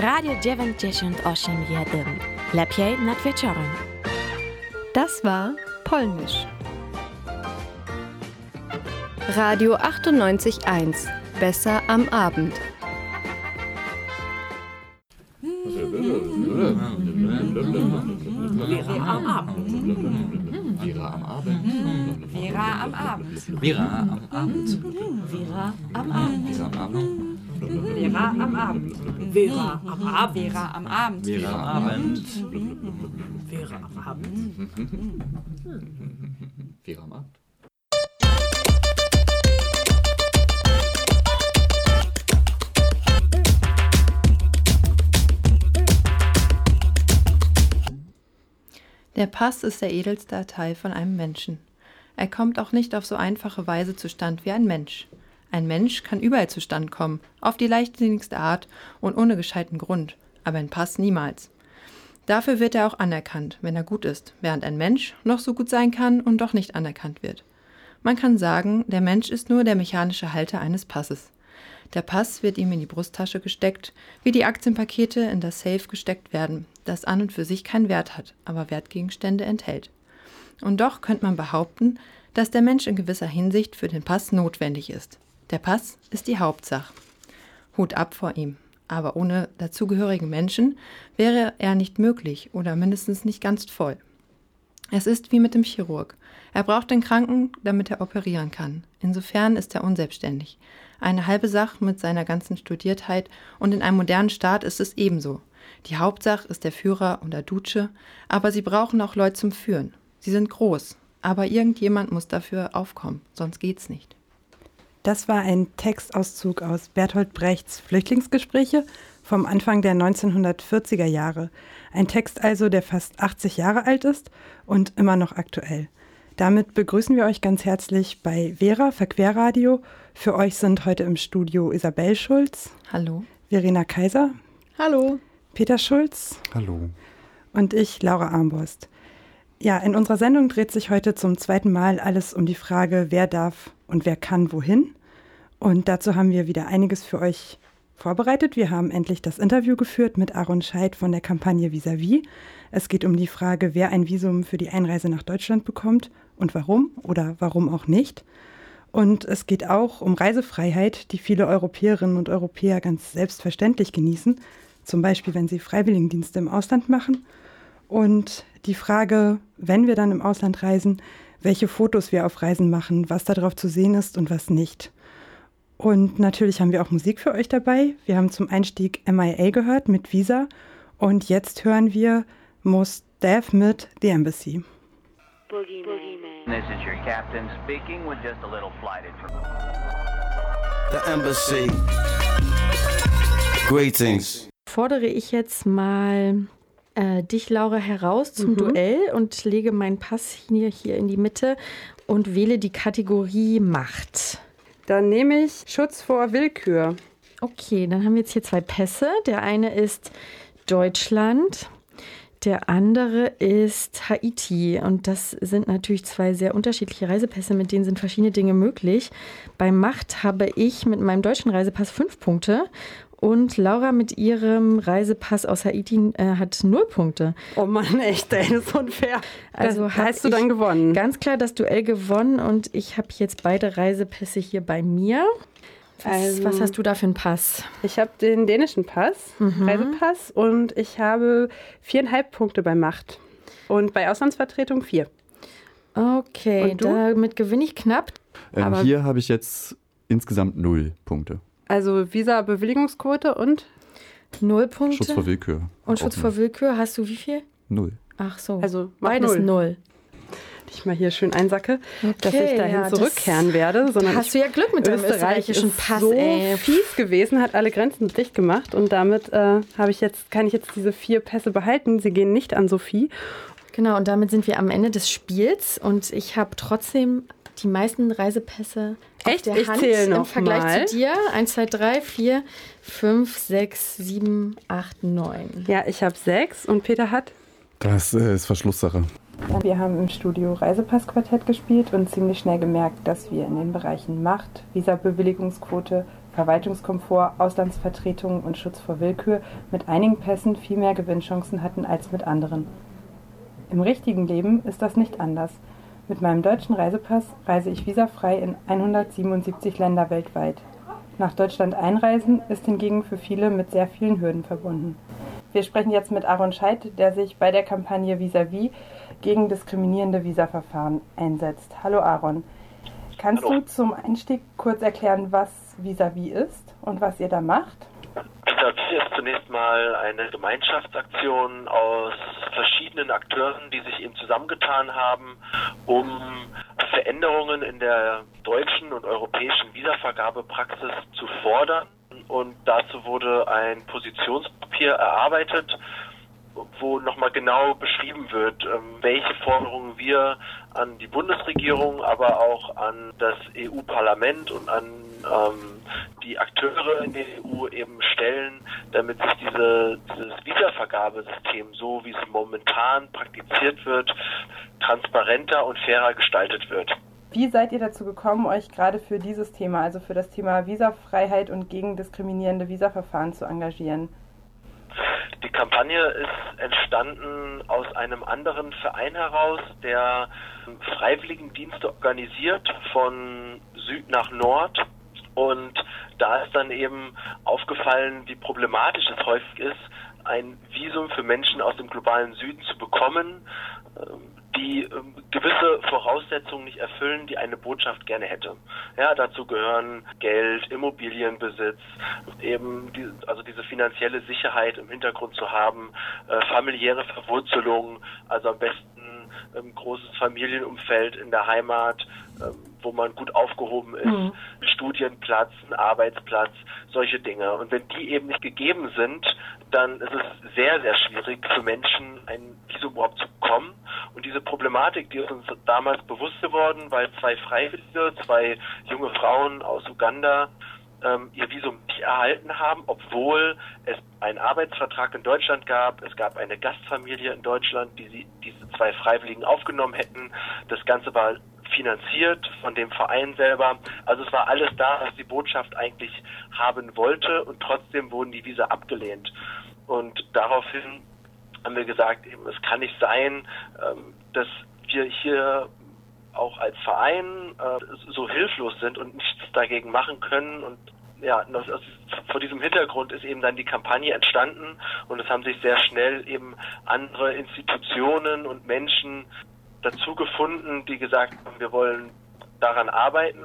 Radio 98,1. Lepiej nad wieczorem. Das war Polnisch. Radio 98.1. Besser am Abend. Vera am Abend. Vera am Abend. Vera am Abend. Vera am Abend. Vera am Abend. Vera am Abend. Vera am Abend. Vera am Abend. Vera am Abend. Vera am Abend. Vera am Abend. Vera am Abend. Der Pass ist der edelste Teil von einem Menschen. Er kommt auch nicht auf so einfache Weise zustand wie ein Mensch. Ein Mensch kann überall zustand kommen, auf die leichtsinnigste Art und ohne gescheiten Grund, aber ein Pass niemals. Dafür wird er auch anerkannt, wenn er gut ist, während ein Mensch noch so gut sein kann und doch nicht anerkannt wird. Man kann sagen, der Mensch ist nur der mechanische Halter eines Passes. Der Pass wird ihm in die Brusttasche gesteckt, wie die Aktienpakete in das Safe gesteckt werden, das an und für sich keinen Wert hat, aber Wertgegenstände enthält. Und doch könnte man behaupten, dass der Mensch in gewisser Hinsicht für den Pass notwendig ist. Der Pass ist die Hauptsache. Hut ab vor ihm. Aber ohne dazugehörigen Menschen wäre er nicht möglich oder mindestens nicht ganz voll. Es ist wie mit dem Chirurg. Er braucht den Kranken, damit er operieren kann. Insofern ist er unselbstständig. Eine halbe Sache mit seiner ganzen Studiertheit und in einem modernen Staat ist es ebenso. Die Hauptsache ist der Führer oder Duce, aber sie brauchen auch Leute zum Führen. Sie sind groß, aber irgendjemand muss dafür aufkommen, sonst geht's nicht. Das war ein Textauszug aus Bertolt Brechts Flüchtlingsgespräche vom Anfang der 1940er Jahre. Ein Text also, der fast 80 Jahre alt ist und immer noch aktuell. Damit begrüßen wir euch ganz herzlich bei Vera Verquerradio. Für euch sind heute im Studio Isabel Schulz. Hallo. Verena Kaiser. Hallo. Peter Schulz. Hallo. Und ich, Laura Armborst. Ja, in unserer Sendung dreht sich heute zum zweiten Mal alles um die Frage, wer darf und wer kann wohin. Und dazu haben wir wieder einiges für euch vorbereitet. Wir haben endlich das Interview geführt mit Aaron Scheid von der Kampagne Visavi. Es geht um die Frage, wer ein Visum für die Einreise nach Deutschland bekommt und warum oder warum auch nicht. Und es geht auch um Reisefreiheit, die viele Europäerinnen und Europäer ganz selbstverständlich genießen, zum Beispiel wenn sie Freiwilligendienste im Ausland machen. Und die Frage, wenn wir dann im Ausland reisen, welche Fotos wir auf Reisen machen, was darauf zu sehen ist und was nicht. Und natürlich haben wir auch Musik für euch dabei. Wir haben zum Einstieg MIA gehört mit Visa und jetzt hören wir Most Def mit The Embassy. This is your captain speaking with just a little flight information. The Embassy. Greetings. Fordere ich jetzt mal äh, dich, Laura, heraus zum Mhm. Duell und lege meinen Pass hier, hier in die Mitte und wähle die Kategorie Macht. Dann nehme ich Schutz vor Willkür. Okay, dann haben wir jetzt hier zwei Pässe. Der eine ist Deutschland, der andere ist Haiti. Und das sind natürlich zwei sehr unterschiedliche Reisepässe, mit denen sind verschiedene Dinge möglich. Bei Macht habe ich mit meinem deutschen Reisepass fünf Punkte. Und Laura mit ihrem Reisepass aus Haiti äh, hat null Punkte. Oh Mann, echt, ey, das ist unfair. Also hast du dann gewonnen. Ganz klar das Duell gewonnen und ich habe jetzt beide Reisepässe hier bei mir. Was, Also- was hast du da für einen Pass? Ich habe den dänischen Pass, Mhm. Reisepass, und ich habe viereinhalb Punkte bei Macht. Und bei Auslandsvertretung vier. Okay, Und du? damit gewinne ich knapp. Ähm, Aber- hier habe ich jetzt insgesamt null Punkte. Also Visa-Bewilligungsquote und Null Punkte. Schutz vor Willkür. Und Schutz vor Willkür hast du wie viel? Null. Ach so. also beides null. null. Ich mal hier schön einsacke, dass Okay, ich dahin ja, zurückkehren werde. Sondern hast du ja Glück mit deinem Österreich österreichischen ist Pass, so ey. fies gewesen, hat alle Grenzen dicht gemacht und damit äh, habe ich jetzt kann ich jetzt diese vier Pässe behalten. Sie gehen nicht an Sophie. Genau, und damit sind wir am Ende des Spiels und ich habe trotzdem die meisten Reisepässe Echt? auf der Ich Hand zähle im noch Vergleich mal. zu dir. 1, 2, 3, 4, 5, 6, 7, 8, 9. Ja, ich habe sechs und Peter hat. Das äh, ist Verschlusssache. Wir haben im Studio Reisepassquartett gespielt und ziemlich schnell gemerkt, dass wir in den Bereichen Macht, Visabewilligungsquote, Verwaltungskomfort, Auslandsvertretungen und Schutz vor Willkür mit einigen Pässen viel mehr Gewinnchancen hatten als mit anderen. Im richtigen Leben ist das nicht anders. Mit meinem deutschen Reisepass reise ich visafrei in 177 Länder weltweit. Nach Deutschland einreisen ist hingegen für viele mit sehr vielen Hürden verbunden. Wir sprechen jetzt mit Aaron Scheidt, der sich bei der Kampagne Vis-à-vis gegen diskriminierende Visaverfahren einsetzt. Hallo Aaron. Kannst Hallo. du zum Einstieg kurz erklären, was Vis-à-vis ist und was ihr da macht? Vis-à-vis ist zunächst mal eine Gemeinschaftsaktion aus verschiedenen Akteuren, die sich eben zusammengetan haben, um Veränderungen in der deutschen und europäischen Visavergabepraxis zu fordern. Und dazu wurde ein Positionspapier erarbeitet, wo nochmal genau beschrieben wird, ähm, welche Forderungen wir an die Bundesregierung, aber auch an das EU-Parlament und an ähm, die Akteure in der EU eben stellen, damit sich diese, dieses Wiedervergabesystem, so wie es momentan praktiziert wird, transparenter und fairer gestaltet wird. Wie seid ihr dazu gekommen, euch gerade für dieses Thema, also für das Thema Visafreiheit und gegen diskriminierende Visaverfahren zu engagieren? Die Kampagne ist entstanden aus einem anderen Verein heraus, der Freiwilligendienste organisiert von Süd nach Nord. Und da ist dann eben aufgefallen, wie problematisch es häufig ist, ein Visum für Menschen aus dem globalen Süden zu bekommen, die ähm, gewisse Voraussetzungen nicht erfüllen, die eine Botschaft gerne hätte. Ja, dazu gehören Geld, Immobilienbesitz, eben die, also diese finanzielle Sicherheit im Hintergrund zu haben, äh, familiäre Verwurzelung, also am besten ein großes Familienumfeld in der Heimat, ähm, wo man gut aufgehoben ist, Mhm. Studienplatz, ein Arbeitsplatz, solche Dinge. Und wenn die eben nicht gegeben sind, dann ist es sehr, sehr schwierig für Menschen, ein Visum überhaupt zu bekommen. Und diese Problematik, die ist uns damals bewusst geworden, weil zwei Freiwillige, zwei junge Frauen aus Uganda ähm, ihr Visum nicht erhalten haben, obwohl es einen Arbeitsvertrag in Deutschland gab. Es gab eine Gastfamilie in Deutschland, die sie, diese zwei Freiwilligen aufgenommen hätten. Das Ganze war finanziert von dem Verein selber. Also es war alles da, was die Botschaft eigentlich haben wollte und trotzdem wurden die Visa abgelehnt. Und daraufhin haben wir gesagt, eben, es kann nicht sein, ähm, dass wir hier auch als Verein äh, so hilflos sind und nichts dagegen machen können und ja, das, aus, vor diesem Hintergrund ist eben dann die Kampagne entstanden und es haben sich sehr schnell eben andere Institutionen und Menschen dazu gefunden, die gesagt haben, wir wollen daran arbeiten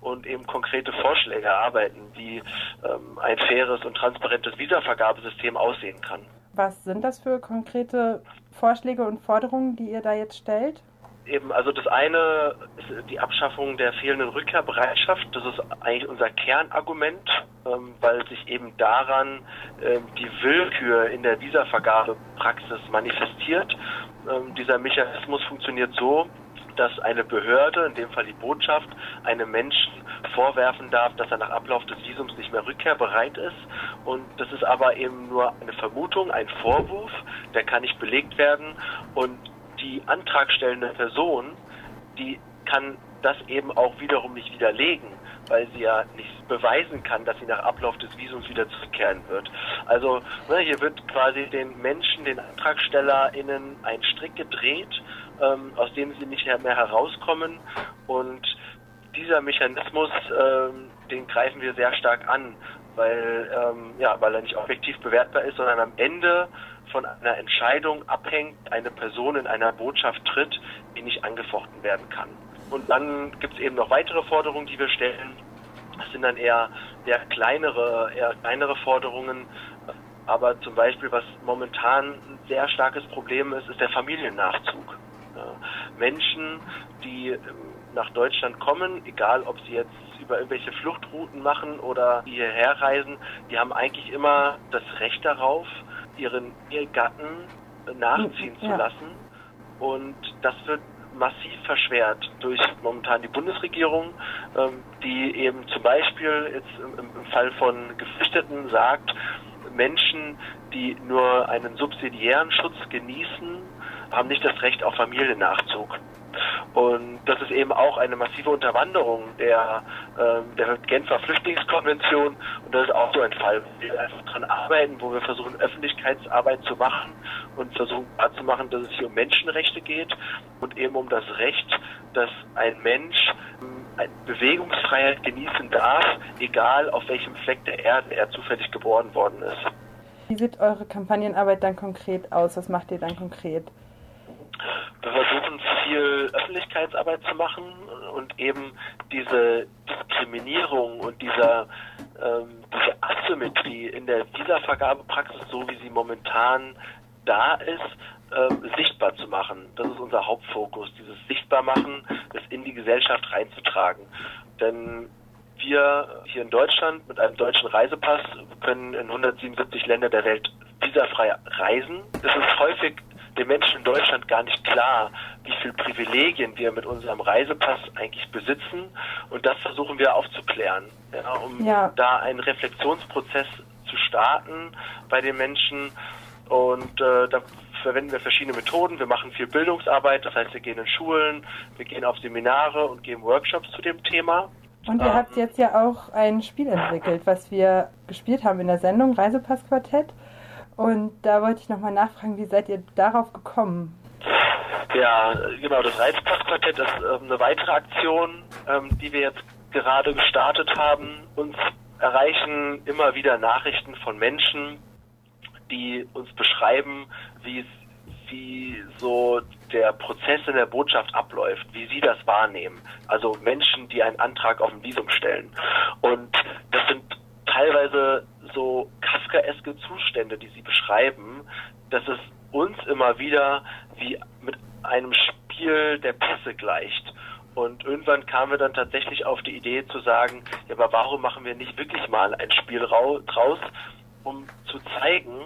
und eben konkrete Vorschläge erarbeiten, wie ähm, ein faires und transparentes Visavergabesystem aussehen kann. Was sind das für konkrete Vorschläge und Forderungen, die ihr da jetzt stellt? Eben, also das eine ist die Abschaffung der fehlenden Rückkehrbereitschaft. Das ist eigentlich unser Kernargument, ähm, weil sich eben daran ähm, die Willkür in der Visavergabepraxis manifestiert. Ähm, dieser Mechanismus funktioniert so, dass eine Behörde, in dem Fall die Botschaft, einem Menschen vorwerfen darf, dass er nach Ablauf des Visums nicht mehr rückkehrbereit ist. Und das ist aber eben nur eine Vermutung, ein Vorwurf, der kann nicht belegt werden. Und die antragstellende Person, die kann das eben auch wiederum nicht widerlegen, weil sie ja nicht beweisen kann, dass sie nach Ablauf des Visums wieder zurückkehren wird. Also ne, hier wird quasi den Menschen, den AntragstellerInnen ein Strick gedreht, ähm, aus dem sie nicht mehr herauskommen. Und dieser Mechanismus, ähm, den greifen wir sehr stark an, weil, ähm, ja, weil er nicht objektiv bewertbar ist, sondern am Ende von einer Entscheidung abhängt, eine Person in einer Botschaft tritt, die nicht angefochten werden kann. Und dann gibt es eben noch weitere Forderungen, die wir stellen. Das sind dann eher, eher kleinere, eher kleinere Forderungen. Aber zum Beispiel, was momentan ein sehr starkes Problem ist, ist der Familiennachzug. Menschen, die ähm, nach Deutschland kommen, egal ob sie jetzt über irgendwelche Fluchtrouten machen oder hierher reisen, die haben eigentlich immer das Recht darauf, ihren Ehegatten nachziehen zu Ja. lassen. Und das wird massiv verschwert durch momentan die Bundesregierung, ähm, die eben zum Beispiel jetzt im, im Fall von Geflüchteten sagt, Menschen, die nur einen subsidiären Schutz genießen, haben nicht das Recht auf Familiennachzug. Und das ist eben auch eine massive Unterwanderung der, ähm, der Genfer Flüchtlingskonvention. Und das ist auch so ein Fall, wo wir einfach dran arbeiten, wo wir versuchen, Öffentlichkeitsarbeit zu machen und versuchen klarzumachen, dass es hier um Menschenrechte geht und eben um das Recht, dass ein Mensch ähm, Bewegungsfreiheit genießen darf, egal auf welchem Fleck der Erde er zufällig geboren worden ist. Wie sieht eure Kampagnenarbeit dann konkret aus? Was macht ihr dann konkret? Wir versuchen viel Öffentlichkeitsarbeit zu machen und eben diese Diskriminierung und dieser, ähm, diese Asymmetrie in der Visavergabepraxis, so wie sie momentan da ist, ähm, sichtbar zu machen. Das ist unser Hauptfokus, dieses Sichtbarmachen, das in die Gesellschaft reinzutragen. Denn wir hier in Deutschland mit einem deutschen Reisepass können in 177 Länder der Welt visafrei reisen. Es ist häufig den Menschen in Deutschland gar nicht klar, wie viele Privilegien wir mit unserem Reisepass eigentlich besitzen. Und das versuchen wir aufzuklären, ja, um Ja. da einen Reflexionsprozess zu starten bei den Menschen. Und äh, da verwenden wir verschiedene Methoden. Wir machen viel Bildungsarbeit, das heißt, wir gehen in Schulen, wir gehen auf Seminare und geben Workshops zu dem Thema. Und ihr habt jetzt ja auch ein Spiel entwickelt, was wir gespielt haben in der Sendung Reisepassquartett. Und da wollte ich nochmal nachfragen, wie seid ihr darauf gekommen? Ja, genau, das Reizpassquartett ist ähm, eine weitere Aktion, ähm, die wir jetzt gerade gestartet haben. Uns erreichen immer wieder Nachrichten von Menschen, die uns beschreiben, wie wie so der Prozess in der Botschaft abläuft, wie sie das wahrnehmen. Also Menschen, die einen Antrag auf ein Visum stellen. Und das sind teilweise so Kafkaeske Zustände, die sie beschreiben, dass es uns immer wieder wie mit einem Spiel der Pässe gleicht. Und irgendwann kamen wir dann tatsächlich auf die Idee zu sagen, ja, aber warum machen wir nicht wirklich mal ein Spiel rau- draus, um zu zeigen,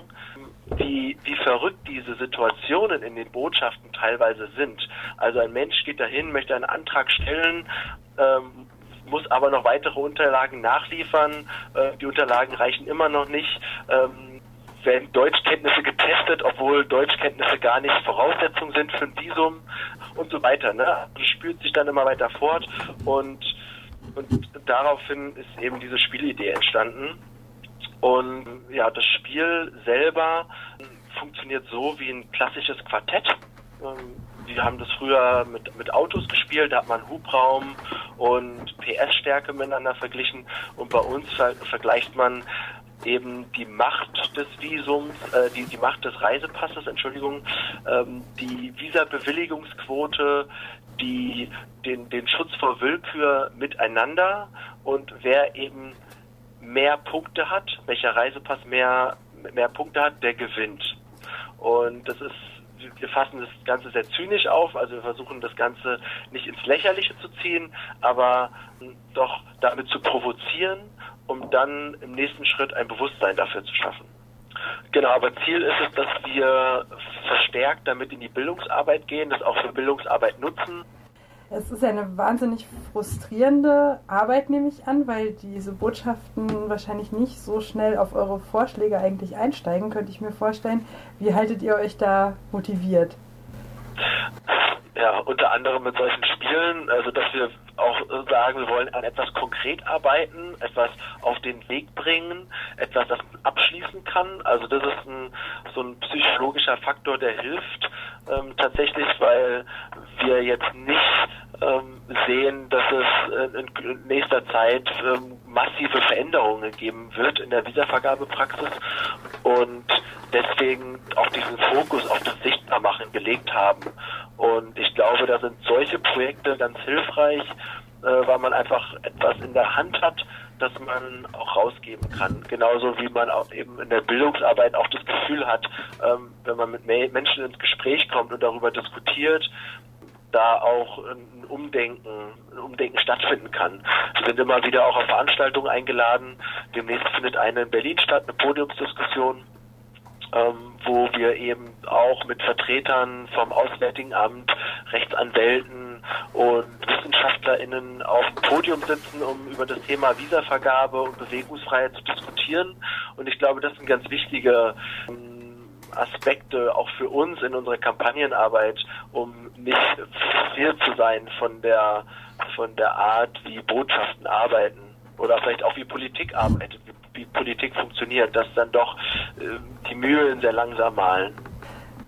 wie, wie verrückt diese Situationen in den Botschaften teilweise sind. Also ein Mensch geht dahin, möchte einen Antrag stellen, ähm, muss aber noch weitere Unterlagen nachliefern. Äh, die Unterlagen reichen immer noch nicht. Ähm, werden Deutschkenntnisse getestet, obwohl Deutschkenntnisse gar nicht Voraussetzung sind für ein Visum und so weiter. Ne? Das spürt sich dann immer weiter fort und, und daraufhin ist eben diese Spielidee entstanden. Und ja, das Spiel selber funktioniert so wie ein klassisches Quartett. Ähm, Wir haben das früher mit, mit Autos gespielt, da hat man Hubraum und PS-Stärke miteinander verglichen. Und bei uns ver vergleicht man eben die Macht des Visums, äh, die, die Macht des Reisepasses, Entschuldigung, ähm, die Visabewilligungsquote, die, den, den Schutz vor Willkür miteinander und wer eben mehr Punkte hat, welcher Reisepass mehr, mehr Punkte hat, der gewinnt. Und das ist, wir fassen das Ganze sehr zynisch auf, also wir versuchen das Ganze nicht ins Lächerliche zu ziehen, aber doch damit zu provozieren, um dann im nächsten Schritt ein Bewusstsein dafür zu schaffen. Genau, aber Ziel ist es, dass wir verstärkt damit in die Bildungsarbeit gehen, das auch für Bildungsarbeit nutzen. Es ist eine wahnsinnig frustrierende Arbeit, nehme ich an, weil diese Botschaften wahrscheinlich nicht so schnell auf eure Vorschläge eigentlich einsteigen, könnte ich mir vorstellen. Wie haltet ihr euch da motiviert? Ja, unter anderem mit solchen Spielen, also dass wir auch sagen, wir wollen an etwas konkret arbeiten, etwas auf den Weg bringen, etwas, das man abschließen kann. Also das ist ein, so ein psychologischer Faktor, der hilft ähm, tatsächlich, weil wir jetzt nicht ähm, sehen, dass es äh, in nächster Zeit ähm, massive Veränderungen geben wird in der Visavergabepraxis und deswegen auch diesen Fokus auf das Sichtbarmachen gelegt haben. Und ich glaube, da sind solche Projekte ganz hilfreich, äh, weil man einfach etwas in der Hand hat, das man auch rausgeben kann. Genauso wie man auch eben in der Bildungsarbeit auch das Gefühl hat, ähm, wenn man mit Me- Menschen ins Gespräch kommt und darüber diskutiert, da auch ein Umdenken, ein Umdenken stattfinden kann. Wir sind immer wieder auch auf Veranstaltungen eingeladen. Demnächst findet eine in Berlin statt, eine Podiumsdiskussion, ähm, wo wir eben auch mit Vertretern vom Auswärtigen Amt, Rechtsanwälten und WissenschaftlerInnen auf dem Podium sitzen, um über das Thema Visavergabe und Bewegungsfreiheit zu diskutieren. Und ich glaube, das sind ganz wichtige ähm, Aspekte auch für uns in unserer Kampagnenarbeit, um nicht frustriert zu sein von der von der Art, wie Botschaften arbeiten oder vielleicht auch wie Politik arbeitet, wie, wie Politik funktioniert, dass dann doch äh, die Mühlen sehr langsam malen.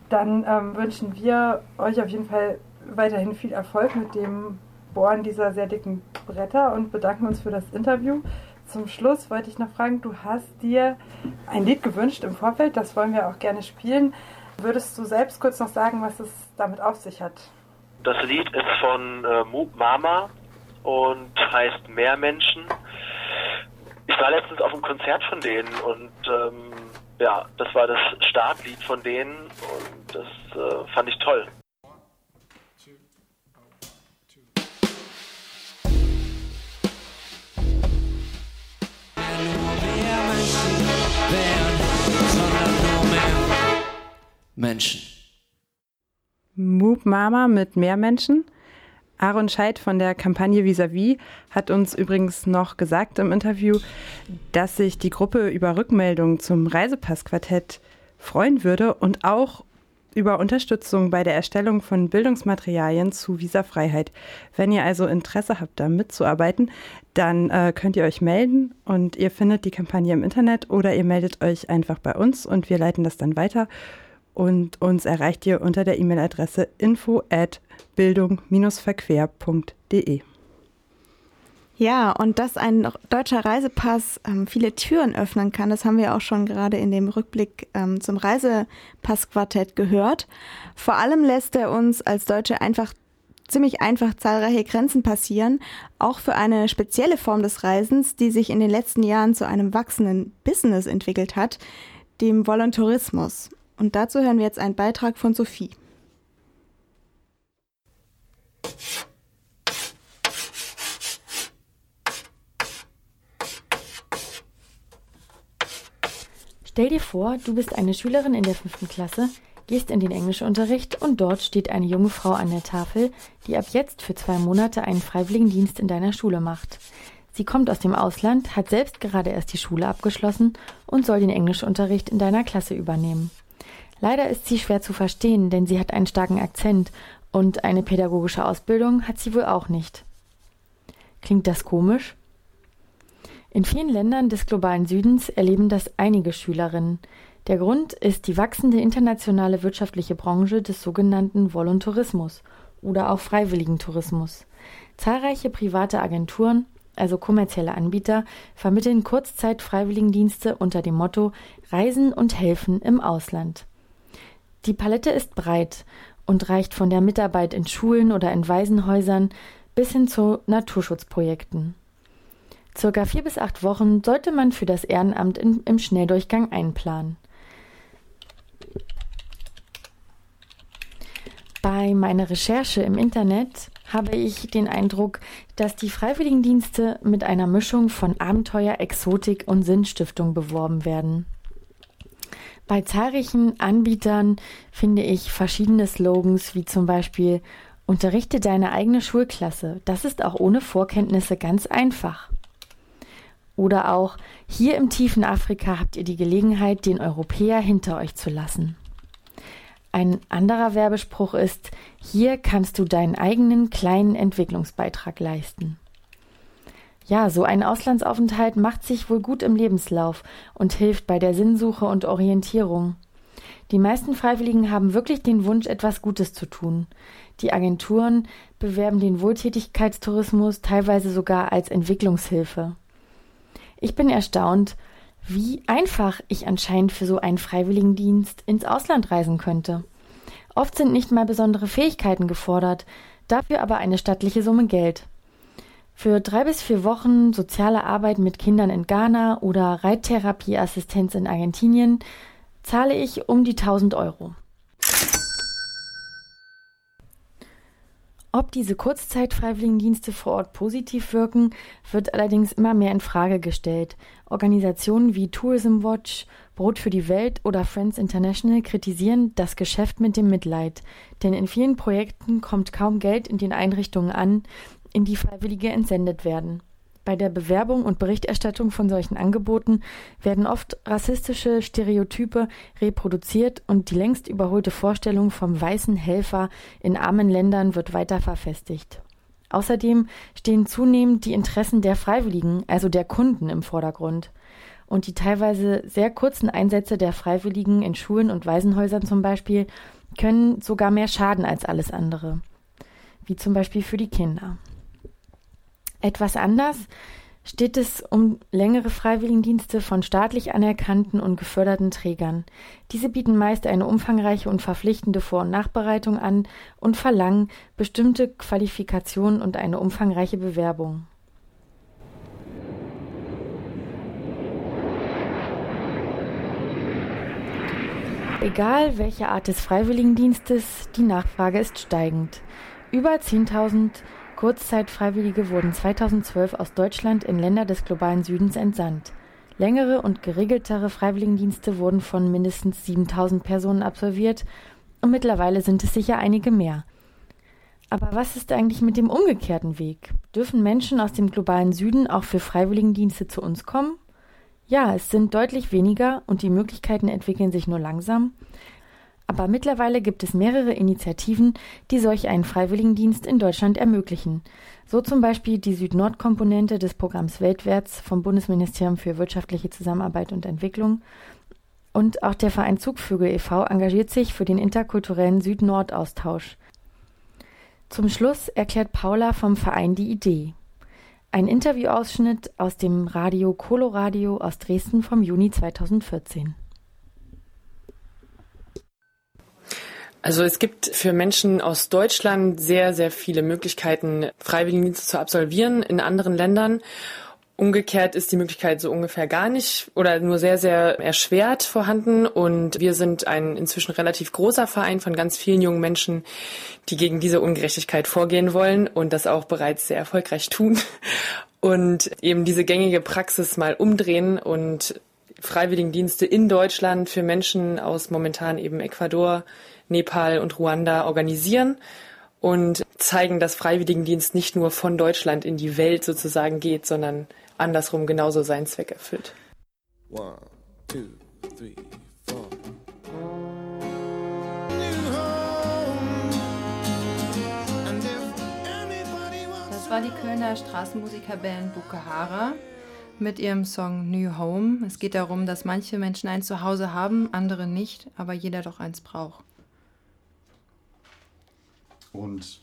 Dann ähm, wünschen wir euch auf jeden Fall weiterhin viel Erfolg mit dem Bohren dieser sehr dicken Bretter und bedanken uns für das Interview. Zum Schluss wollte ich noch fragen, du hast dir ein Lied gewünscht im Vorfeld, das wollen wir auch gerne spielen. Würdest du selbst kurz noch sagen, was es damit auf sich hat? Das Lied ist von äh, Moop Mama und heißt Mehrmenschen. Ich war letztens auf einem Konzert von denen und ähm, ja, das war das Startlied von denen und das äh, fand ich toll. Menschen. Moop Mama mit mehr Menschen. Aaron Scheid von der Kampagne Vis-a-vis hat uns übrigens noch gesagt im Interview, dass sich die Gruppe über Rückmeldungen zum Reisepassquartett freuen würde und auch über Unterstützung bei der Erstellung von Bildungsmaterialien zu Visafreiheit. Wenn ihr also Interesse habt, da mitzuarbeiten, dann äh, könnt ihr euch melden und ihr findet die Kampagne im Internet oder ihr meldet euch einfach bei uns und wir leiten das dann weiter. Und uns erreicht ihr unter der E-Mail-Adresse info at bildung-verquer.de. Ja, und dass ein deutscher Reisepass ähm, viele Türen öffnen kann, das haben wir auch schon gerade in dem Rückblick ähm, zum Reisepassquartett gehört. Vor allem lässt er uns als Deutsche einfach ziemlich einfach zahlreiche Grenzen passieren, auch für eine spezielle Form des Reisens, die sich in den letzten Jahren zu einem wachsenden Business entwickelt hat, dem Volontarismus. Und dazu hören wir jetzt einen Beitrag von Sophie. Stell dir vor, du bist eine Schülerin in der fünften Klasse, gehst in den Englischunterricht und dort steht eine junge Frau an der Tafel, die ab jetzt für zwei Monate einen Freiwilligendienst in deiner Schule macht. Sie kommt aus dem Ausland, hat selbst gerade erst die Schule abgeschlossen und soll den Englischunterricht in deiner Klasse übernehmen. Leider ist sie schwer zu verstehen, denn sie hat einen starken Akzent und eine pädagogische Ausbildung hat sie wohl auch nicht. Klingt das komisch? In vielen Ländern des globalen Südens erleben das einige Schülerinnen. Der Grund ist die wachsende internationale wirtschaftliche Branche des sogenannten Volontarismus oder auch freiwilligen Tourismus. Zahlreiche private Agenturen, also kommerzielle Anbieter, vermitteln Kurzzeit-Freiwilligendienste unter dem Motto Reisen und Helfen im Ausland. Die Palette ist breit und reicht von der Mitarbeit in Schulen oder in Waisenhäusern bis hin zu Naturschutzprojekten. Circa vier bis acht Wochen sollte man für das Ehrenamt in, im Schnelldurchgang einplanen. Bei meiner Recherche im Internet habe ich den Eindruck, dass die Freiwilligendienste mit einer Mischung von Abenteuer, Exotik und Sinnstiftung beworben werden. Bei zahlreichen Anbietern finde ich verschiedene Slogans wie zum Beispiel Unterrichte deine eigene Schulklasse. Das ist auch ohne Vorkenntnisse ganz einfach. Oder auch hier im tiefen Afrika habt ihr die Gelegenheit, den Europäer hinter euch zu lassen. Ein anderer Werbespruch ist, hier kannst du deinen eigenen kleinen Entwicklungsbeitrag leisten. Ja, so ein Auslandsaufenthalt macht sich wohl gut im Lebenslauf und hilft bei der Sinnsuche und Orientierung. Die meisten Freiwilligen haben wirklich den Wunsch, etwas Gutes zu tun. Die Agenturen bewerben den Wohltätigkeitstourismus teilweise sogar als Entwicklungshilfe. Ich bin erstaunt, wie einfach ich anscheinend für so einen Freiwilligendienst ins Ausland reisen könnte. Oft sind nicht mal besondere Fähigkeiten gefordert, dafür aber eine stattliche Summe Geld. Für drei bis vier Wochen soziale Arbeit mit Kindern in Ghana oder Reittherapieassistenz in Argentinien zahle ich um die 1000 Euro. Ob diese Kurzzeit-Freiwilligendienste vor Ort positiv wirken, wird allerdings immer mehr in Frage gestellt. Organisationen wie Tourism Watch, Brot für die Welt oder Friends International kritisieren das Geschäft mit dem Mitleid, denn in vielen Projekten kommt kaum Geld in den Einrichtungen an, in die Freiwillige entsendet werden. Bei der Bewerbung und Berichterstattung von solchen Angeboten werden oft rassistische Stereotype reproduziert und die längst überholte Vorstellung vom weißen Helfer in armen Ländern wird weiter verfestigt. Außerdem stehen zunehmend die Interessen der Freiwilligen, also der Kunden, im Vordergrund. Und die teilweise sehr kurzen Einsätze der Freiwilligen in Schulen und Waisenhäusern zum Beispiel können sogar mehr schaden als alles andere, wie zum Beispiel für die Kinder. Etwas anders steht es um längere Freiwilligendienste von staatlich anerkannten und geförderten Trägern. Diese bieten meist eine umfangreiche und verpflichtende Vor- und Nachbereitung an und verlangen bestimmte Qualifikationen und eine umfangreiche Bewerbung. Egal welche Art des Freiwilligendienstes, die Nachfrage ist steigend. Über 10.000 Kurzzeitfreiwillige wurden 2012 aus Deutschland in Länder des globalen Südens entsandt. Längere und geregeltere Freiwilligendienste wurden von mindestens 7000 Personen absolviert und mittlerweile sind es sicher einige mehr. Aber was ist eigentlich mit dem umgekehrten Weg? Dürfen Menschen aus dem globalen Süden auch für Freiwilligendienste zu uns kommen? Ja, es sind deutlich weniger und die Möglichkeiten entwickeln sich nur langsam. Aber mittlerweile gibt es mehrere Initiativen, die solch einen Freiwilligendienst in Deutschland ermöglichen. So zum Beispiel die Süd-Nord-Komponente des Programms Weltwärts vom Bundesministerium für wirtschaftliche Zusammenarbeit und Entwicklung. Und auch der Verein Zugvögel e.V. engagiert sich für den interkulturellen Süd-Nord-Austausch. Zum Schluss erklärt Paula vom Verein die Idee. Ein Interviewausschnitt aus dem Radio Coloradio aus Dresden vom Juni 2014. Also es gibt für Menschen aus Deutschland sehr, sehr viele Möglichkeiten, Freiwilligendienste zu absolvieren in anderen Ländern. Umgekehrt ist die Möglichkeit so ungefähr gar nicht oder nur sehr, sehr erschwert vorhanden. Und wir sind ein inzwischen relativ großer Verein von ganz vielen jungen Menschen, die gegen diese Ungerechtigkeit vorgehen wollen und das auch bereits sehr erfolgreich tun. Und eben diese gängige Praxis mal umdrehen und Freiwilligendienste in Deutschland für Menschen aus momentan eben Ecuador, Nepal und Ruanda organisieren und zeigen, dass Freiwilligendienst nicht nur von Deutschland in die Welt sozusagen geht, sondern andersrum genauso seinen Zweck erfüllt. One, two, three, war die Kölner Straßenmusikerband Bukahara mit ihrem Song New Home. Es geht darum, dass manche Menschen ein Zuhause haben, andere nicht, aber jeder doch eins braucht. Und,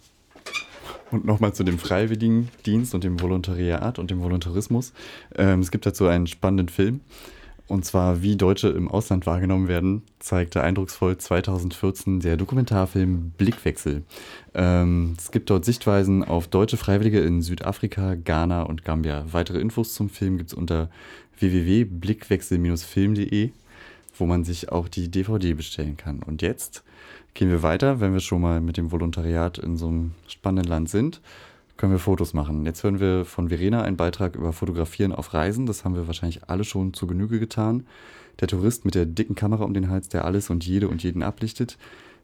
und nochmal zu dem Freiwilligendienst und dem Volontariat und dem Voluntarismus. Ähm, es gibt dazu einen spannenden Film. Und zwar, wie Deutsche im Ausland wahrgenommen werden, zeigte eindrucksvoll 2014 der Dokumentarfilm Blickwechsel. Ähm, es gibt dort Sichtweisen auf deutsche Freiwillige in Südafrika, Ghana und Gambia. Weitere Infos zum Film gibt es unter www.blickwechsel-film.de, wo man sich auch die DVD bestellen kann. Und jetzt gehen wir weiter, wenn wir schon mal mit dem Volontariat in so einem spannenden Land sind können wir Fotos machen. Jetzt hören wir von Verena einen Beitrag über Fotografieren auf Reisen. Das haben wir wahrscheinlich alle schon zu Genüge getan. Der Tourist mit der dicken Kamera um den Hals, der alles und jede und jeden ablichtet,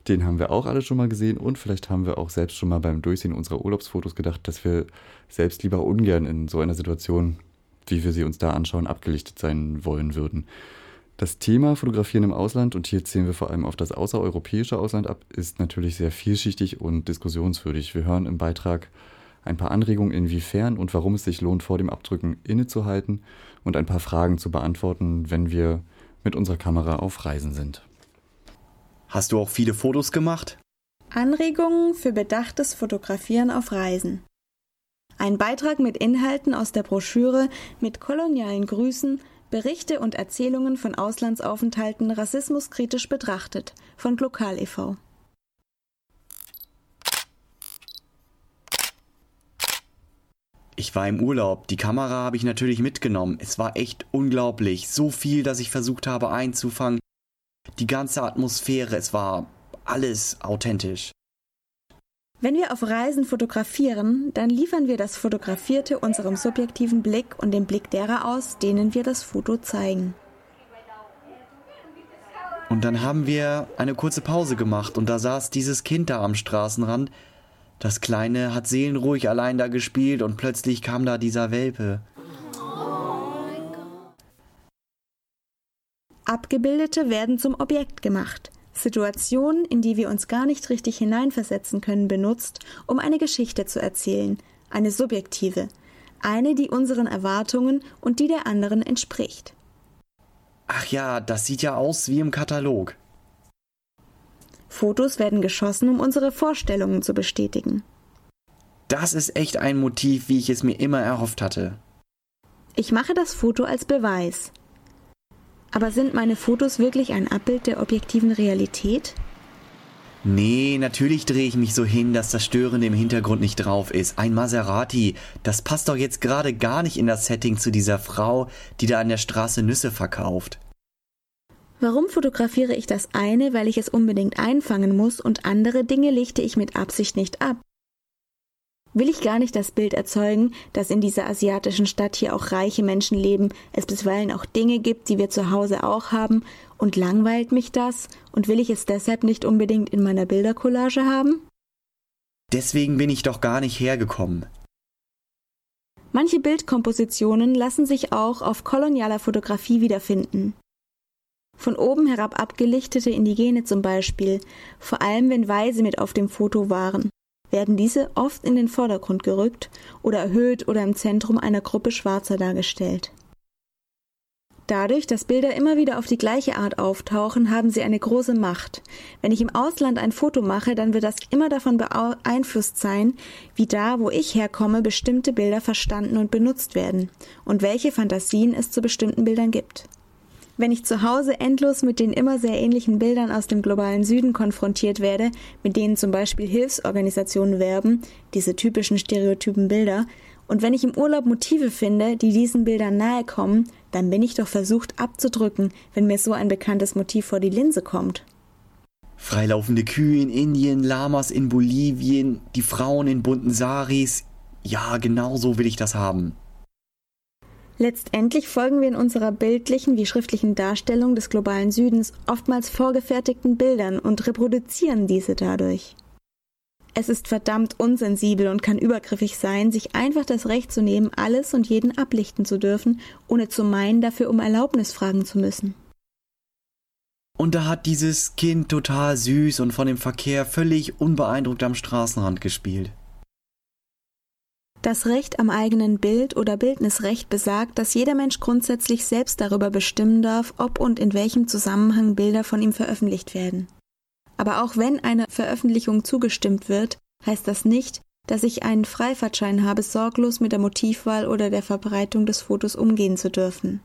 den haben wir auch alle schon mal gesehen und vielleicht haben wir auch selbst schon mal beim Durchsehen unserer Urlaubsfotos gedacht, dass wir selbst lieber ungern in so einer Situation, wie wir sie uns da anschauen, abgelichtet sein wollen würden. Das Thema Fotografieren im Ausland, und hier zählen wir vor allem auf das außereuropäische Ausland ab, ist natürlich sehr vielschichtig und diskussionswürdig. Wir hören im Beitrag ein paar Anregungen, inwiefern und warum es sich lohnt, vor dem Abdrücken innezuhalten und ein paar Fragen zu beantworten, wenn wir mit unserer Kamera auf Reisen sind. Hast du auch viele Fotos gemacht? Anregungen für bedachtes Fotografieren auf Reisen. Ein Beitrag mit Inhalten aus der Broschüre mit kolonialen Grüßen, Berichte und Erzählungen von Auslandsaufenthalten rassismuskritisch betrachtet von Glokal e.V. Ich war im Urlaub. Die Kamera habe ich natürlich mitgenommen. Es war echt unglaublich. So viel, dass ich versucht habe einzufangen. Die ganze Atmosphäre, es war alles authentisch. Wenn wir auf Reisen fotografieren, dann liefern wir das Fotografierte unserem subjektiven Blick und dem Blick derer aus, denen wir das Foto zeigen. Und dann haben wir eine kurze Pause gemacht und da saß dieses Kind da am Straßenrand. Das Kleine hat seelenruhig allein da gespielt und plötzlich kam da dieser Welpe. Abgebildete werden zum Objekt gemacht. Situationen, in die wir uns gar nicht richtig hineinversetzen können, benutzt, um eine Geschichte zu erzählen, eine subjektive, eine, die unseren Erwartungen und die der anderen entspricht. Ach ja, das sieht ja aus wie im Katalog. Fotos werden geschossen, um unsere Vorstellungen zu bestätigen. Das ist echt ein Motiv, wie ich es mir immer erhofft hatte. Ich mache das Foto als Beweis. Aber sind meine Fotos wirklich ein Abbild der objektiven Realität? Nee, natürlich drehe ich mich so hin, dass das Störende im Hintergrund nicht drauf ist. Ein Maserati, das passt doch jetzt gerade gar nicht in das Setting zu dieser Frau, die da an der Straße Nüsse verkauft. Warum fotografiere ich das eine, weil ich es unbedingt einfangen muss, und andere Dinge lichte ich mit Absicht nicht ab? Will ich gar nicht das Bild erzeugen, dass in dieser asiatischen Stadt hier auch reiche Menschen leben, es bisweilen auch Dinge gibt, die wir zu Hause auch haben, und langweilt mich das, und will ich es deshalb nicht unbedingt in meiner Bildercollage haben? Deswegen bin ich doch gar nicht hergekommen. Manche Bildkompositionen lassen sich auch auf kolonialer Fotografie wiederfinden. Von oben herab abgelichtete Indigene zum Beispiel, vor allem wenn Weise mit auf dem Foto waren, werden diese oft in den Vordergrund gerückt oder erhöht oder im Zentrum einer Gruppe Schwarzer dargestellt. Dadurch, dass Bilder immer wieder auf die gleiche Art auftauchen, haben sie eine große Macht. Wenn ich im Ausland ein Foto mache, dann wird das immer davon beeinflusst sein, wie da, wo ich herkomme, bestimmte Bilder verstanden und benutzt werden und welche Fantasien es zu bestimmten Bildern gibt. Wenn ich zu Hause endlos mit den immer sehr ähnlichen Bildern aus dem globalen Süden konfrontiert werde, mit denen zum Beispiel Hilfsorganisationen werben, diese typischen stereotypen Bilder, und wenn ich im Urlaub Motive finde, die diesen Bildern nahe kommen, dann bin ich doch versucht abzudrücken, wenn mir so ein bekanntes Motiv vor die Linse kommt. Freilaufende Kühe in Indien, Lamas in Bolivien, die Frauen in bunten Saris. Ja, genau so will ich das haben. Letztendlich folgen wir in unserer bildlichen wie schriftlichen Darstellung des globalen Südens oftmals vorgefertigten Bildern und reproduzieren diese dadurch. Es ist verdammt unsensibel und kann übergriffig sein, sich einfach das Recht zu nehmen, alles und jeden ablichten zu dürfen, ohne zu meinen, dafür um Erlaubnis fragen zu müssen. Und da hat dieses Kind total süß und von dem Verkehr völlig unbeeindruckt am Straßenrand gespielt. Das Recht am eigenen Bild oder Bildnisrecht besagt, dass jeder Mensch grundsätzlich selbst darüber bestimmen darf, ob und in welchem Zusammenhang Bilder von ihm veröffentlicht werden. Aber auch wenn einer Veröffentlichung zugestimmt wird, heißt das nicht, dass ich einen Freifahrtschein habe, sorglos mit der Motivwahl oder der Verbreitung des Fotos umgehen zu dürfen.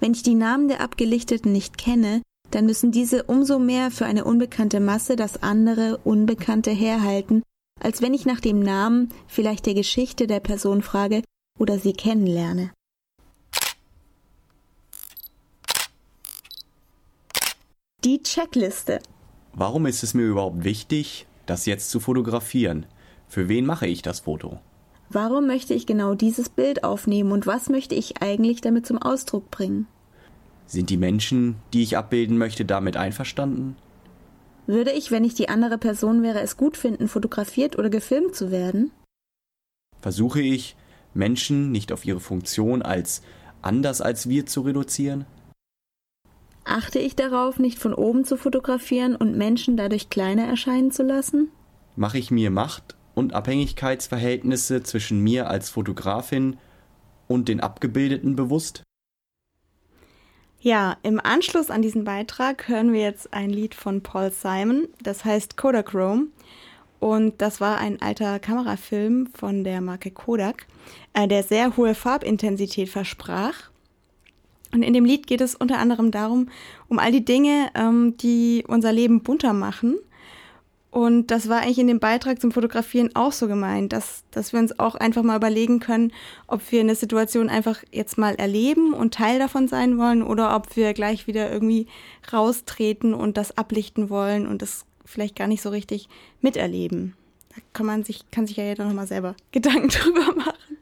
Wenn ich die Namen der Abgelichteten nicht kenne, dann müssen diese umso mehr für eine unbekannte Masse das andere Unbekannte herhalten, als wenn ich nach dem Namen, vielleicht der Geschichte der Person frage oder sie kennenlerne. Die Checkliste. Warum ist es mir überhaupt wichtig, das jetzt zu fotografieren? Für wen mache ich das Foto? Warum möchte ich genau dieses Bild aufnehmen und was möchte ich eigentlich damit zum Ausdruck bringen? Sind die Menschen, die ich abbilden möchte, damit einverstanden? Würde ich, wenn ich die andere Person wäre, es gut finden, fotografiert oder gefilmt zu werden? Versuche ich, Menschen nicht auf ihre Funktion als anders als wir zu reduzieren? Achte ich darauf, nicht von oben zu fotografieren und Menschen dadurch kleiner erscheinen zu lassen? Mache ich mir Macht- und Abhängigkeitsverhältnisse zwischen mir als Fotografin und den Abgebildeten bewusst? Ja, im Anschluss an diesen Beitrag hören wir jetzt ein Lied von Paul Simon, das heißt Kodachrome. Und das war ein alter Kamerafilm von der Marke Kodak, äh, der sehr hohe Farbintensität versprach. Und in dem Lied geht es unter anderem darum, um all die Dinge, ähm, die unser Leben bunter machen. Und das war eigentlich in dem Beitrag zum Fotografieren auch so gemeint, dass, dass wir uns auch einfach mal überlegen können, ob wir eine Situation einfach jetzt mal erleben und Teil davon sein wollen oder ob wir gleich wieder irgendwie raustreten und das ablichten wollen und das vielleicht gar nicht so richtig miterleben. Da kann man sich, kann sich ja jeder nochmal selber Gedanken drüber machen.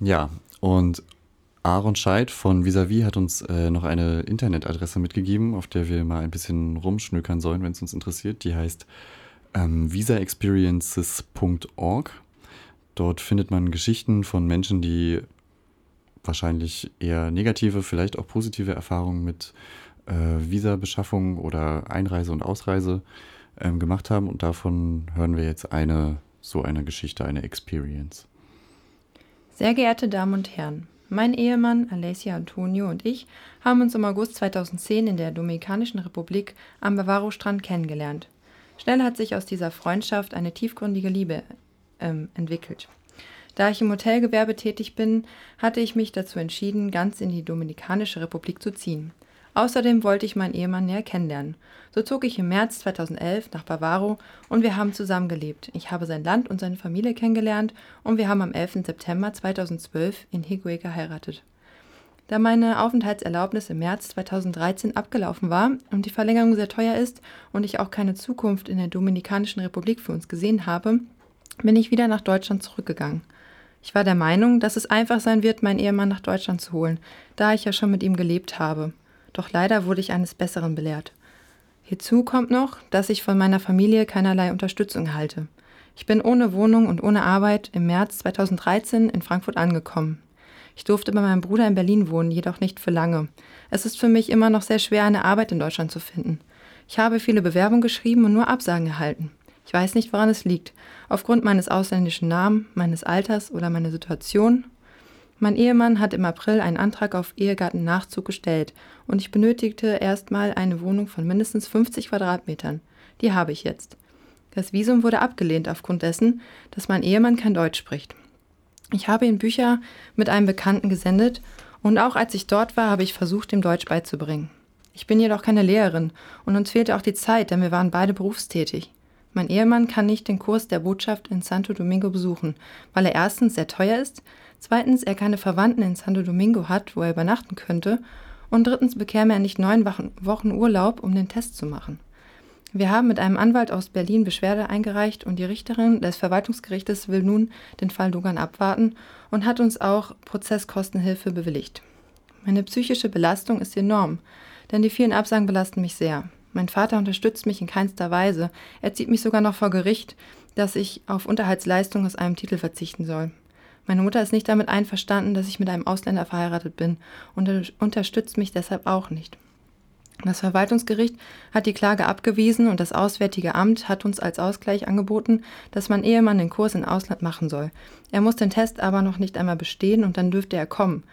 Ja, und Aaron Scheid von Visavi hat uns äh, noch eine Internetadresse mitgegeben, auf der wir mal ein bisschen rumschnökern sollen, wenn es uns interessiert. Die heißt ähm, visaexperiences.org. Dort findet man Geschichten von Menschen, die wahrscheinlich eher negative, vielleicht auch positive Erfahrungen mit äh, Visabeschaffung oder Einreise und Ausreise ähm, gemacht haben. Und davon hören wir jetzt eine, so eine Geschichte, eine Experience. Sehr geehrte Damen und Herren, mein Ehemann Alessia Antonio und ich haben uns im August 2010 in der Dominikanischen Republik am Bavaro-Strand kennengelernt. Schnell hat sich aus dieser Freundschaft eine tiefgründige Liebe ähm, entwickelt. Da ich im Hotelgewerbe tätig bin, hatte ich mich dazu entschieden, ganz in die Dominikanische Republik zu ziehen. Außerdem wollte ich meinen Ehemann näher kennenlernen. So zog ich im März 2011 nach Bavaro und wir haben zusammengelebt. Ich habe sein Land und seine Familie kennengelernt und wir haben am 11. September 2012 in Higué geheiratet. Da meine Aufenthaltserlaubnis im März 2013 abgelaufen war und die Verlängerung sehr teuer ist und ich auch keine Zukunft in der Dominikanischen Republik für uns gesehen habe, bin ich wieder nach Deutschland zurückgegangen. Ich war der Meinung, dass es einfach sein wird, meinen Ehemann nach Deutschland zu holen, da ich ja schon mit ihm gelebt habe. Doch leider wurde ich eines Besseren belehrt. Hierzu kommt noch, dass ich von meiner Familie keinerlei Unterstützung erhalte. Ich bin ohne Wohnung und ohne Arbeit im März 2013 in Frankfurt angekommen. Ich durfte bei meinem Bruder in Berlin wohnen, jedoch nicht für lange. Es ist für mich immer noch sehr schwer, eine Arbeit in Deutschland zu finden. Ich habe viele Bewerbungen geschrieben und nur Absagen erhalten. Ich weiß nicht, woran es liegt. Aufgrund meines ausländischen Namen, meines Alters oder meiner Situation mein Ehemann hat im April einen Antrag auf Ehegattennachzug gestellt und ich benötigte erstmal eine Wohnung von mindestens 50 Quadratmetern. Die habe ich jetzt. Das Visum wurde abgelehnt aufgrund dessen, dass mein Ehemann kein Deutsch spricht. Ich habe ihm Bücher mit einem Bekannten gesendet und auch als ich dort war, habe ich versucht, ihm Deutsch beizubringen. Ich bin jedoch keine Lehrerin und uns fehlte auch die Zeit, denn wir waren beide berufstätig. Mein Ehemann kann nicht den Kurs der Botschaft in Santo Domingo besuchen, weil er erstens sehr teuer ist, Zweitens, er keine Verwandten in Santo Domingo hat, wo er übernachten könnte. Und drittens bekäme er nicht neun Wochen Urlaub, um den Test zu machen. Wir haben mit einem Anwalt aus Berlin Beschwerde eingereicht und die Richterin des Verwaltungsgerichtes will nun den Fall Dogan abwarten und hat uns auch Prozesskostenhilfe bewilligt. Meine psychische Belastung ist enorm, denn die vielen Absagen belasten mich sehr. Mein Vater unterstützt mich in keinster Weise. Er zieht mich sogar noch vor Gericht, dass ich auf Unterhaltsleistung aus einem Titel verzichten soll. Meine Mutter ist nicht damit einverstanden, dass ich mit einem Ausländer verheiratet bin und unterstützt mich deshalb auch nicht. Das Verwaltungsgericht hat die Klage abgewiesen und das Auswärtige Amt hat uns als Ausgleich angeboten, dass mein Ehemann den Kurs im Ausland machen soll. Er muss den Test aber noch nicht einmal bestehen und dann dürfte er kommen.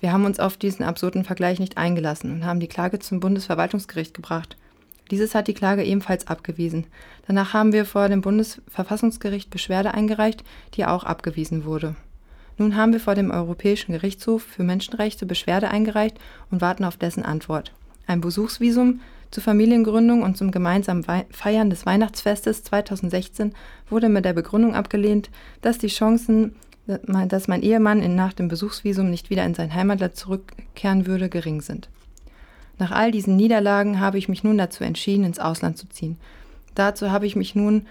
Wir haben uns auf diesen absurden Vergleich nicht eingelassen und haben die Klage zum Bundesverwaltungsgericht gebracht. Dieses hat die Klage ebenfalls abgewiesen. Danach haben wir vor dem Bundesverfassungsgericht Beschwerde eingereicht, die auch abgewiesen wurde. Nun haben wir vor dem Europäischen Gerichtshof für Menschenrechte Beschwerde eingereicht und warten auf dessen Antwort. Ein Besuchsvisum zur Familiengründung und zum gemeinsamen Feiern des Weihnachtsfestes 2016 wurde mit der Begründung abgelehnt, dass die Chancen, dass mein Ehemann nach dem Besuchsvisum nicht wieder in sein Heimatland zurückkehren würde, gering sind. Nach all diesen Niederlagen habe ich mich nun dazu entschieden, ins Ausland zu ziehen. Dazu habe ich mich nun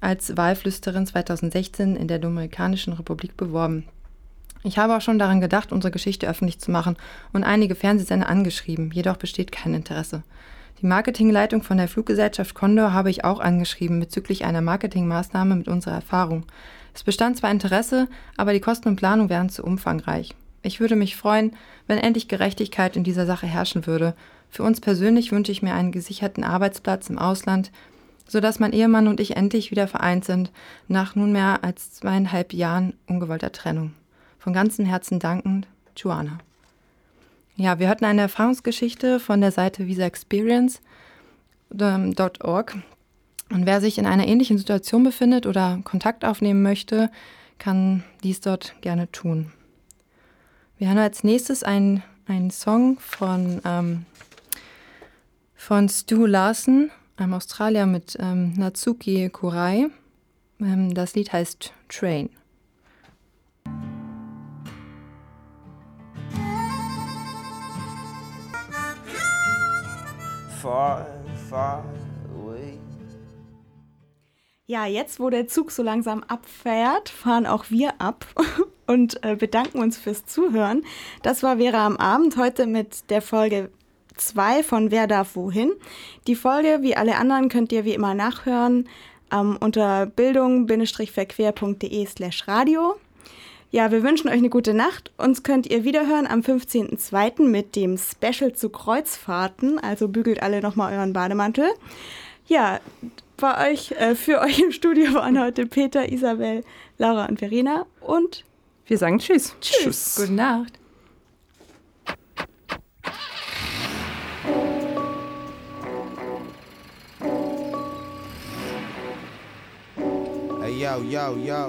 als Wahlflüsterin 2016 in der Dominikanischen Republik beworben. Ich habe auch schon daran gedacht, unsere Geschichte öffentlich zu machen und einige Fernsehsender angeschrieben, jedoch besteht kein Interesse. Die Marketingleitung von der Fluggesellschaft Condor habe ich auch angeschrieben bezüglich einer Marketingmaßnahme mit unserer Erfahrung. Es bestand zwar Interesse, aber die Kosten und Planung wären zu umfangreich. Ich würde mich freuen, wenn endlich Gerechtigkeit in dieser Sache herrschen würde. Für uns persönlich wünsche ich mir einen gesicherten Arbeitsplatz im Ausland, sodass mein Ehemann und ich endlich wieder vereint sind, nach nunmehr als zweieinhalb Jahren ungewollter Trennung. Von ganzem Herzen dankend, Joanna. Ja, wir hatten eine Erfahrungsgeschichte von der Seite visaexperience.org. Und wer sich in einer ähnlichen Situation befindet oder Kontakt aufnehmen möchte, kann dies dort gerne tun. Wir hören als nächstes einen, einen Song von, ähm, von Stu Larsen, einem Australier mit ähm, Natsuki Kurai. Ähm, das Lied heißt Train. Far, far away. Ja, jetzt, wo der Zug so langsam abfährt, fahren auch wir ab und äh, bedanken uns fürs Zuhören. Das war Vera am Abend heute mit der Folge 2 von Wer darf wohin. Die Folge, wie alle anderen, könnt ihr wie immer nachhören ähm, unter bildung-verquer.de slash radio. Ja, wir wünschen euch eine gute Nacht. Uns könnt ihr wiederhören am 15.02. mit dem Special zu Kreuzfahrten. Also bügelt alle nochmal euren Bademantel. Ja, bei euch, äh, für euch im Studio waren heute Peter, Isabel, Laura und Verena. Und wir sagen Tschüss. Tschüss. tschüss. Gute Nacht. Hey, yo, yo, yo.